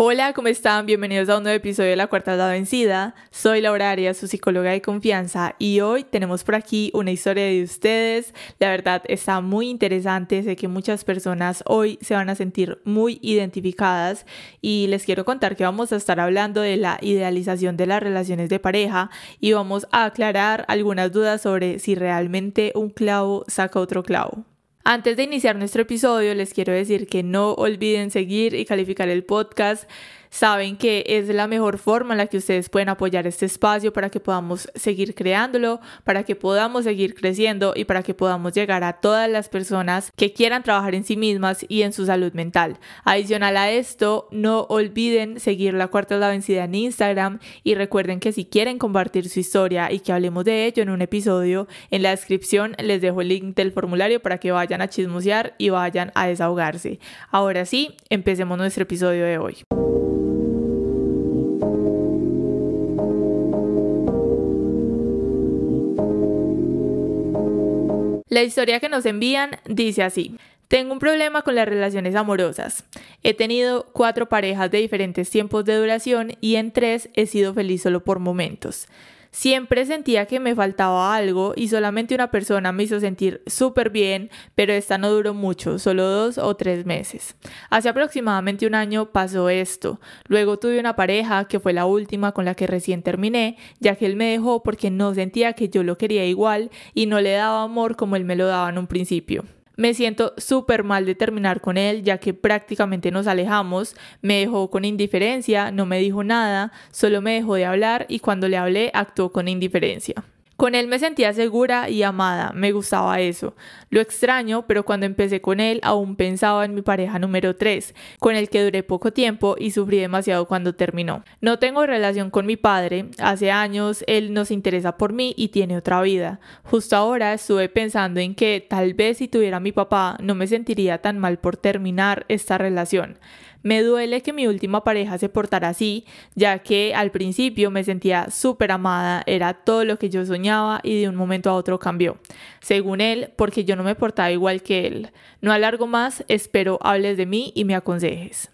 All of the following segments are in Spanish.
Hola, ¿cómo están? Bienvenidos a un nuevo episodio de La Cuarta La Vencida. Soy Laura Arias, su psicóloga de confianza, y hoy tenemos por aquí una historia de ustedes. La verdad está muy interesante, sé que muchas personas hoy se van a sentir muy identificadas y les quiero contar que vamos a estar hablando de la idealización de las relaciones de pareja y vamos a aclarar algunas dudas sobre si realmente un clavo saca otro clavo. Antes de iniciar nuestro episodio, les quiero decir que no olviden seguir y calificar el podcast saben que es la mejor forma en la que ustedes pueden apoyar este espacio para que podamos seguir creándolo, para que podamos seguir creciendo y para que podamos llegar a todas las personas que quieran trabajar en sí mismas y en su salud mental. Adicional a esto, no olviden seguir la cuarta la vencida en Instagram y recuerden que si quieren compartir su historia y que hablemos de ello en un episodio, en la descripción les dejo el link del formulario para que vayan a chismosear y vayan a desahogarse. Ahora sí, empecemos nuestro episodio de hoy. La historia que nos envían dice así. Tengo un problema con las relaciones amorosas. He tenido cuatro parejas de diferentes tiempos de duración y en tres he sido feliz solo por momentos. Siempre sentía que me faltaba algo y solamente una persona me hizo sentir súper bien, pero esta no duró mucho, solo dos o tres meses. Hace aproximadamente un año pasó esto. Luego tuve una pareja que fue la última con la que recién terminé, ya que él me dejó porque no sentía que yo lo quería igual y no le daba amor como él me lo daba en un principio. Me siento súper mal de terminar con él, ya que prácticamente nos alejamos. Me dejó con indiferencia, no me dijo nada, solo me dejó de hablar y cuando le hablé actuó con indiferencia. Con él me sentía segura y amada, me gustaba eso. Lo extraño, pero cuando empecé con él aún pensaba en mi pareja número 3, con el que duré poco tiempo y sufrí demasiado cuando terminó. No tengo relación con mi padre, hace años él no se interesa por mí y tiene otra vida. Justo ahora estuve pensando en que tal vez si tuviera mi papá no me sentiría tan mal por terminar esta relación. Me duele que mi última pareja se portara así, ya que al principio me sentía súper amada, era todo lo que yo soñaba y de un momento a otro cambió. Según él, porque yo no me portaba igual que él. No alargo más, espero hables de mí y me aconsejes.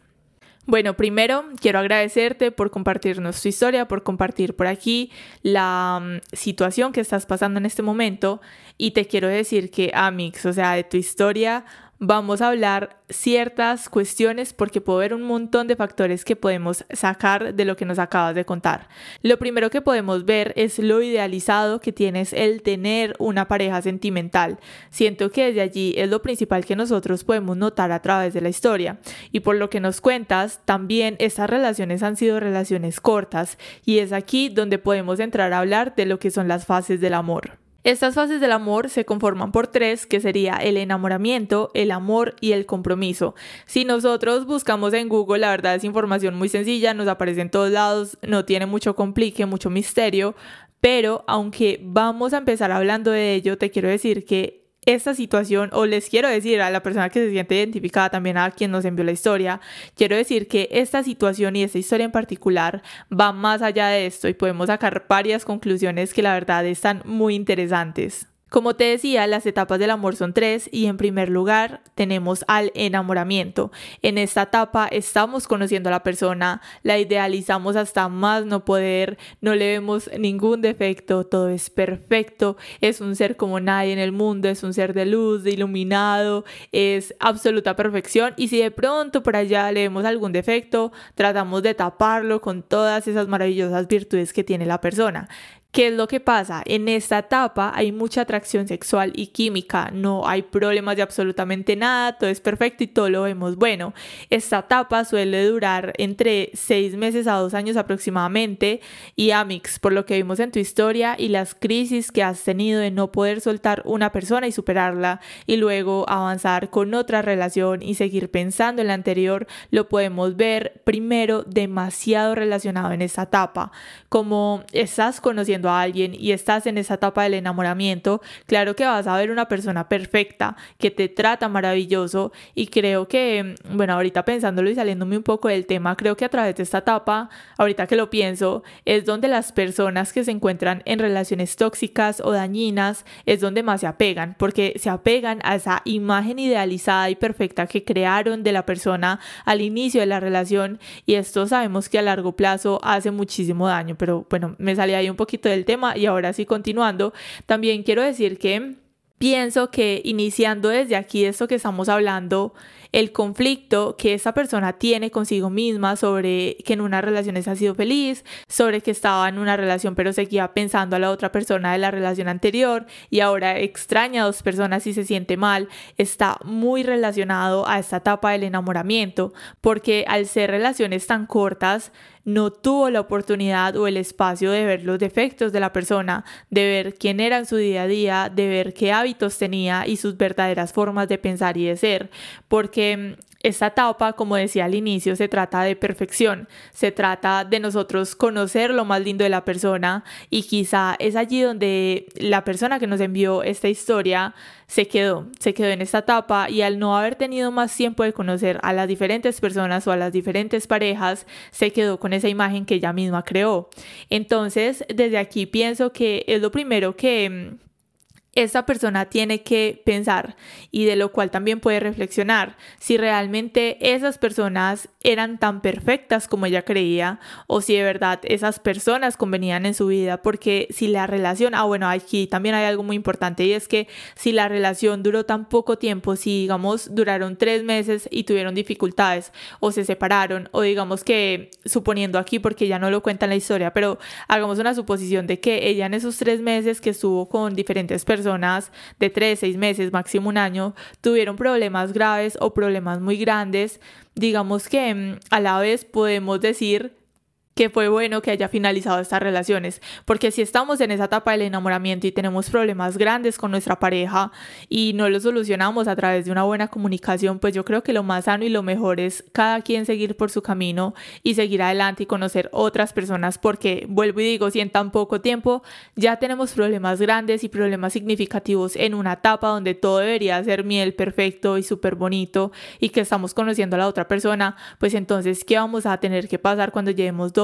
Bueno, primero quiero agradecerte por compartirnos tu historia, por compartir por aquí la um, situación que estás pasando en este momento y te quiero decir que Amix, o sea, de tu historia vamos a hablar ciertas cuestiones porque puedo ver un montón de factores que podemos sacar de lo que nos acabas de contar. Lo primero que podemos ver es lo idealizado que tienes el tener una pareja sentimental. Siento que desde allí es lo principal que nosotros podemos notar a través de la historia. Y por lo que nos cuentas, también estas relaciones han sido relaciones cortas y es aquí donde podemos entrar a hablar de lo que son las fases del amor. Estas fases del amor se conforman por tres, que sería el enamoramiento, el amor y el compromiso. Si nosotros buscamos en Google, la verdad es información muy sencilla, nos aparece en todos lados, no tiene mucho complique, mucho misterio, pero aunque vamos a empezar hablando de ello, te quiero decir que esta situación, o les quiero decir a la persona que se siente identificada, también a quien nos envió la historia, quiero decir que esta situación y esta historia en particular va más allá de esto y podemos sacar varias conclusiones que la verdad están muy interesantes. Como te decía, las etapas del amor son tres y en primer lugar tenemos al enamoramiento. En esta etapa estamos conociendo a la persona, la idealizamos hasta más no poder, no le vemos ningún defecto, todo es perfecto, es un ser como nadie en el mundo, es un ser de luz, de iluminado, es absoluta perfección y si de pronto por allá le vemos algún defecto, tratamos de taparlo con todas esas maravillosas virtudes que tiene la persona. ¿Qué es lo que pasa? En esta etapa hay mucha atracción sexual y química, no hay problemas de absolutamente nada, todo es perfecto y todo lo vemos bueno. Esta etapa suele durar entre seis meses a dos años aproximadamente y Amix, por lo que vimos en tu historia y las crisis que has tenido de no poder soltar una persona y superarla y luego avanzar con otra relación y seguir pensando en la anterior, lo podemos ver primero demasiado relacionado en esta etapa, como estás conociendo a alguien y estás en esa etapa del enamoramiento, claro que vas a ver una persona perfecta que te trata maravilloso. Y creo que, bueno, ahorita pensándolo y saliéndome un poco del tema, creo que a través de esta etapa, ahorita que lo pienso, es donde las personas que se encuentran en relaciones tóxicas o dañinas es donde más se apegan, porque se apegan a esa imagen idealizada y perfecta que crearon de la persona al inicio de la relación. Y esto sabemos que a largo plazo hace muchísimo daño, pero bueno, me salí ahí un poquito de el tema y ahora sí continuando, también quiero decir que pienso que iniciando desde aquí esto que estamos hablando, el conflicto que esa persona tiene consigo misma sobre que en una relación ha sido feliz, sobre que estaba en una relación pero seguía pensando a la otra persona de la relación anterior y ahora extraña a dos personas y se siente mal, está muy relacionado a esta etapa del enamoramiento, porque al ser relaciones tan cortas, no tuvo la oportunidad o el espacio de ver los defectos de la persona, de ver quién era en su día a día, de ver qué hábitos tenía y sus verdaderas formas de pensar y de ser, porque mm, esta etapa, como decía al inicio, se trata de perfección, se trata de nosotros conocer lo más lindo de la persona y quizá es allí donde la persona que nos envió esta historia se quedó, se quedó en esta etapa y al no haber tenido más tiempo de conocer a las diferentes personas o a las diferentes parejas, se quedó con esa imagen que ella misma creó. Entonces, desde aquí pienso que es lo primero que esta persona tiene que pensar y de lo cual también puede reflexionar. Si realmente esas personas eran tan perfectas como ella creía o si de verdad esas personas convenían en su vida porque si la relación, ah bueno, aquí también hay algo muy importante y es que si la relación duró tan poco tiempo, si digamos duraron tres meses y tuvieron dificultades o se separaron o digamos que suponiendo aquí porque ya no lo cuenta en la historia, pero hagamos una suposición de que ella en esos tres meses que estuvo con diferentes personas de 3, 6 meses, máximo un año, tuvieron problemas graves o problemas muy grandes, digamos que mm, a la vez podemos decir que fue bueno que haya finalizado estas relaciones, porque si estamos en esa etapa del enamoramiento y tenemos problemas grandes con nuestra pareja y no los solucionamos a través de una buena comunicación, pues yo creo que lo más sano y lo mejor es cada quien seguir por su camino y seguir adelante y conocer otras personas, porque vuelvo y digo, si en tan poco tiempo ya tenemos problemas grandes y problemas significativos en una etapa donde todo debería ser miel perfecto y súper bonito y que estamos conociendo a la otra persona, pues entonces, ¿qué vamos a tener que pasar cuando llevemos dos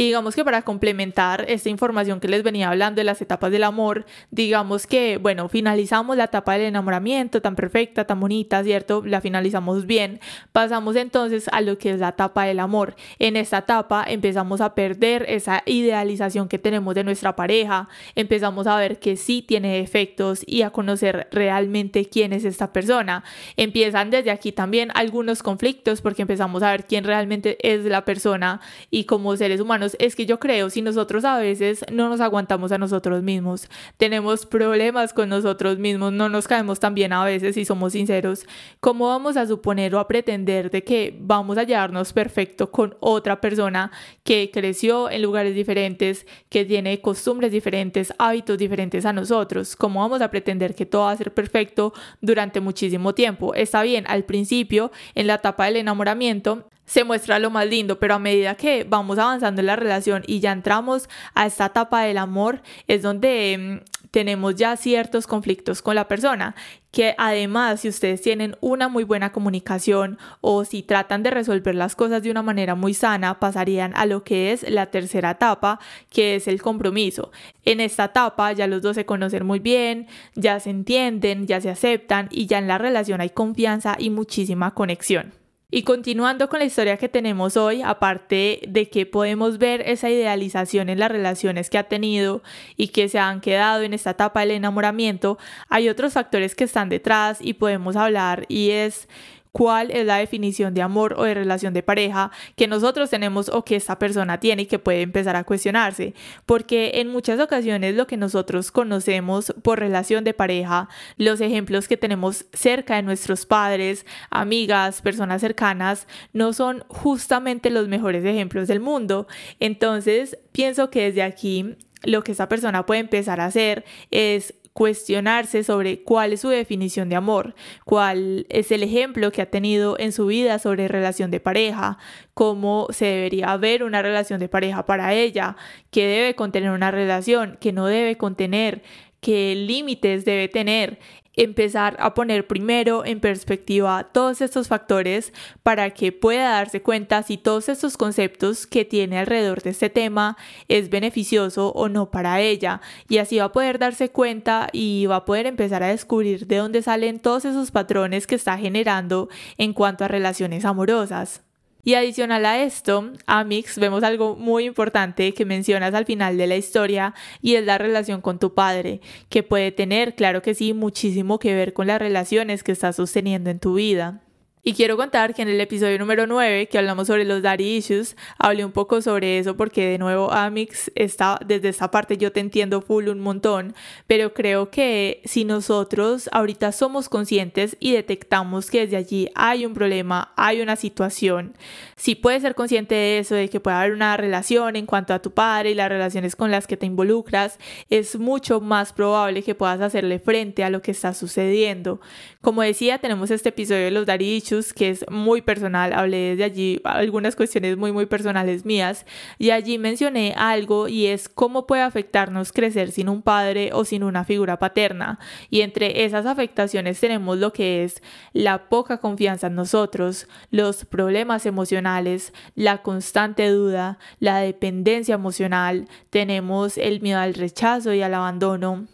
Digamos que para complementar esta información que les venía hablando de las etapas del amor, digamos que, bueno, finalizamos la etapa del enamoramiento tan perfecta, tan bonita, ¿cierto? La finalizamos bien. Pasamos entonces a lo que es la etapa del amor. En esta etapa empezamos a perder esa idealización que tenemos de nuestra pareja, empezamos a ver que sí tiene defectos y a conocer realmente quién es esta persona. Empiezan desde aquí también algunos conflictos porque empezamos a ver quién realmente es la persona y como seres humanos es que yo creo, si nosotros a veces no nos aguantamos a nosotros mismos, tenemos problemas con nosotros mismos, no nos caemos tan bien a veces y somos sinceros, ¿cómo vamos a suponer o a pretender de que vamos a llevarnos perfecto con otra persona que creció en lugares diferentes, que tiene costumbres diferentes, hábitos diferentes a nosotros? ¿Cómo vamos a pretender que todo va a ser perfecto durante muchísimo tiempo? Está bien, al principio, en la etapa del enamoramiento, se muestra lo más lindo, pero a medida que vamos avanzando en la relación y ya entramos a esta etapa del amor, es donde mm, tenemos ya ciertos conflictos con la persona, que además si ustedes tienen una muy buena comunicación o si tratan de resolver las cosas de una manera muy sana, pasarían a lo que es la tercera etapa, que es el compromiso. En esta etapa ya los dos se conocen muy bien, ya se entienden, ya se aceptan y ya en la relación hay confianza y muchísima conexión. Y continuando con la historia que tenemos hoy, aparte de que podemos ver esa idealización en las relaciones que ha tenido y que se han quedado en esta etapa del enamoramiento, hay otros factores que están detrás y podemos hablar y es cuál es la definición de amor o de relación de pareja que nosotros tenemos o que esta persona tiene y que puede empezar a cuestionarse. Porque en muchas ocasiones lo que nosotros conocemos por relación de pareja, los ejemplos que tenemos cerca de nuestros padres, amigas, personas cercanas, no son justamente los mejores ejemplos del mundo. Entonces, pienso que desde aquí lo que esta persona puede empezar a hacer es cuestionarse sobre cuál es su definición de amor, cuál es el ejemplo que ha tenido en su vida sobre relación de pareja, cómo se debería ver una relación de pareja para ella, qué debe contener una relación, qué no debe contener, qué límites debe tener empezar a poner primero en perspectiva todos estos factores para que pueda darse cuenta si todos estos conceptos que tiene alrededor de este tema es beneficioso o no para ella y así va a poder darse cuenta y va a poder empezar a descubrir de dónde salen todos esos patrones que está generando en cuanto a relaciones amorosas. Y adicional a esto, Amix, vemos algo muy importante que mencionas al final de la historia y es la relación con tu padre, que puede tener, claro que sí, muchísimo que ver con las relaciones que estás sosteniendo en tu vida. Y quiero contar que en el episodio número 9, que hablamos sobre los daddy issues, hablé un poco sobre eso porque de nuevo Amix está desde esta parte yo te entiendo full un montón, pero creo que si nosotros ahorita somos conscientes y detectamos que desde allí hay un problema, hay una situación, si puedes ser consciente de eso, de que puede haber una relación en cuanto a tu padre y las relaciones con las que te involucras, es mucho más probable que puedas hacerle frente a lo que está sucediendo. Como decía, tenemos este episodio de los daddy issues que es muy personal, hablé desde allí algunas cuestiones muy, muy personales mías, y allí mencioné algo y es cómo puede afectarnos crecer sin un padre o sin una figura paterna. Y entre esas afectaciones tenemos lo que es la poca confianza en nosotros, los problemas emocionales, la constante duda, la dependencia emocional, tenemos el miedo al rechazo y al abandono,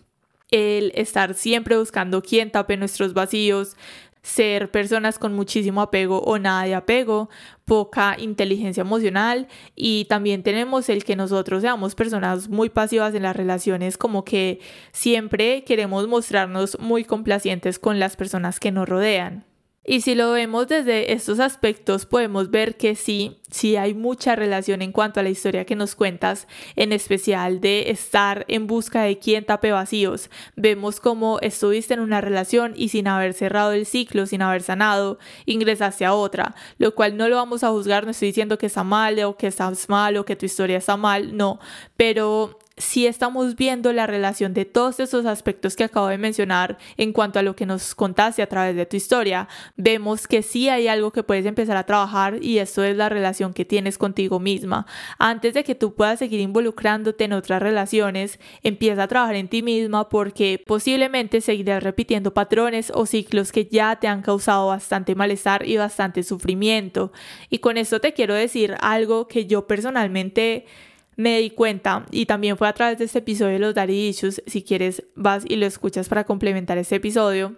el estar siempre buscando quién tape nuestros vacíos, ser personas con muchísimo apego o nada de apego, poca inteligencia emocional y también tenemos el que nosotros seamos personas muy pasivas en las relaciones, como que siempre queremos mostrarnos muy complacientes con las personas que nos rodean. Y si lo vemos desde estos aspectos, podemos ver que sí, sí hay mucha relación en cuanto a la historia que nos cuentas, en especial de estar en busca de quién tape vacíos. Vemos cómo estuviste en una relación y sin haber cerrado el ciclo, sin haber sanado, ingresaste a otra, lo cual no lo vamos a juzgar, no estoy diciendo que está mal o que estás mal o que tu historia está mal, no, pero si estamos viendo la relación de todos esos aspectos que acabo de mencionar en cuanto a lo que nos contaste a través de tu historia, vemos que sí hay algo que puedes empezar a trabajar y esto es la relación que tienes contigo misma. Antes de que tú puedas seguir involucrándote en otras relaciones, empieza a trabajar en ti misma porque posiblemente seguirás repitiendo patrones o ciclos que ya te han causado bastante malestar y bastante sufrimiento. Y con esto te quiero decir algo que yo personalmente me di cuenta, y también fue a través de este episodio de los Daddy Issues, si quieres vas y lo escuchas para complementar este episodio,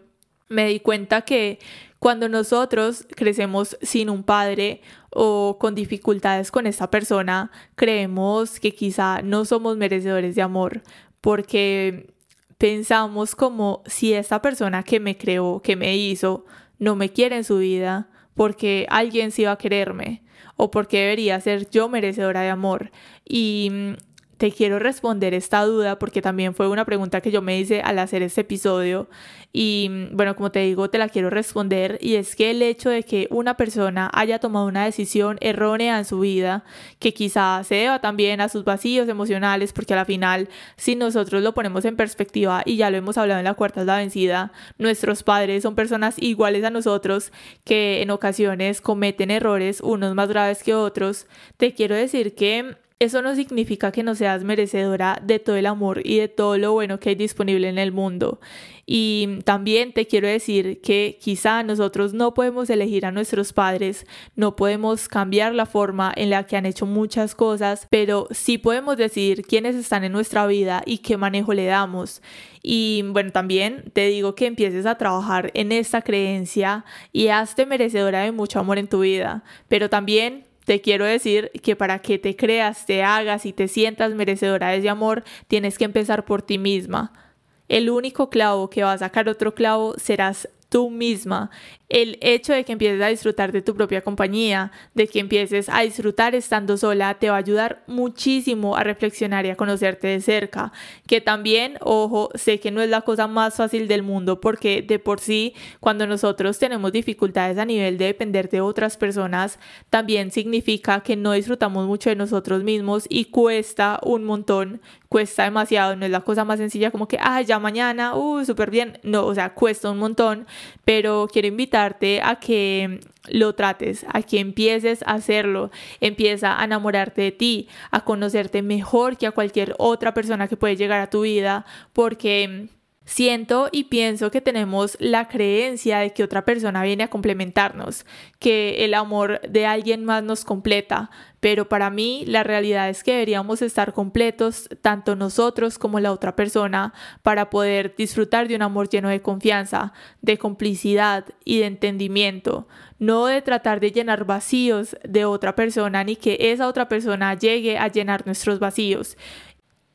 me di cuenta que cuando nosotros crecemos sin un padre o con dificultades con esta persona, creemos que quizá no somos merecedores de amor, porque pensamos como si esta persona que me creó, que me hizo, no me quiere en su vida, porque alguien sí va a quererme o porque debería ser yo merecedora de amor. Y mm, te quiero responder esta duda porque también fue una pregunta que yo me hice al hacer este episodio. Y mm, bueno, como te digo, te la quiero responder y es que el hecho de que una persona haya tomado una decisión errónea en su vida, que quizá se deba también a sus vacíos emocionales, porque a la final, si nosotros lo ponemos en perspectiva y ya lo hemos hablado en la cuarta es la vencida, nuestros padres son personas iguales a nosotros que en ocasiones cometen errores, unos más graves que otros, te quiero decir que eso no significa que no seas merecedora de todo el amor y de todo lo bueno que hay disponible en el mundo. Y también te quiero decir que quizá nosotros no podemos elegir a nuestros padres, no podemos cambiar la forma en la que han hecho muchas cosas, pero sí podemos decidir quiénes están en nuestra vida y qué manejo le damos. Y bueno, también te digo que empieces a trabajar en esta creencia y hazte merecedora de mucho amor en tu vida, pero también te quiero decir que para que te creas, te hagas y te sientas merecedora de ese amor, tienes que empezar por ti misma. El único clavo que va a sacar otro clavo serás tú misma el hecho de que empieces a disfrutar de tu propia compañía, de que empieces a disfrutar estando sola, te va a ayudar muchísimo a reflexionar y a conocerte de cerca. Que también, ojo, sé que no es la cosa más fácil del mundo porque de por sí, cuando nosotros tenemos dificultades a nivel de depender de otras personas, también significa que no disfrutamos mucho de nosotros mismos y cuesta un montón, cuesta demasiado, no es la cosa más sencilla como que, ah, ya mañana, uh, súper bien, no, o sea, cuesta un montón, pero quiero invitar a que lo trates, a que empieces a hacerlo, empieza a enamorarte de ti, a conocerte mejor que a cualquier otra persona que puede llegar a tu vida, porque Siento y pienso que tenemos la creencia de que otra persona viene a complementarnos, que el amor de alguien más nos completa, pero para mí la realidad es que deberíamos estar completos tanto nosotros como la otra persona para poder disfrutar de un amor lleno de confianza, de complicidad y de entendimiento, no de tratar de llenar vacíos de otra persona ni que esa otra persona llegue a llenar nuestros vacíos.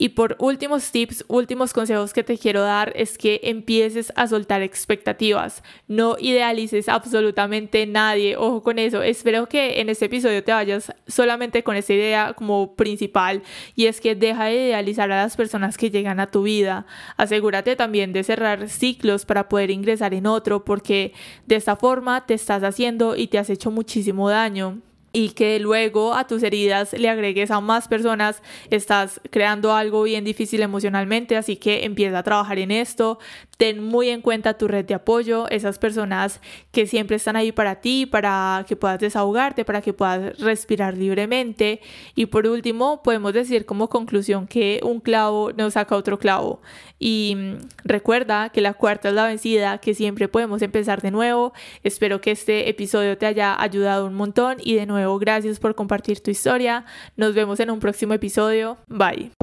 Y por últimos tips, últimos consejos que te quiero dar es que empieces a soltar expectativas. No idealices absolutamente nadie. Ojo con eso. Espero que en este episodio te vayas solamente con esa idea como principal y es que deja de idealizar a las personas que llegan a tu vida. Asegúrate también de cerrar ciclos para poder ingresar en otro porque de esta forma te estás haciendo y te has hecho muchísimo daño y que luego a tus heridas le agregues a más personas, estás creando algo bien difícil emocionalmente, así que empieza a trabajar en esto, ten muy en cuenta tu red de apoyo, esas personas que siempre están ahí para ti, para que puedas desahogarte, para que puedas respirar libremente. Y por último, podemos decir como conclusión que un clavo no saca otro clavo. Y mm, recuerda que la cuarta es la vencida, que siempre podemos empezar de nuevo. Espero que este episodio te haya ayudado un montón y de nuevo gracias por compartir tu historia. Nos vemos en un próximo episodio. Bye.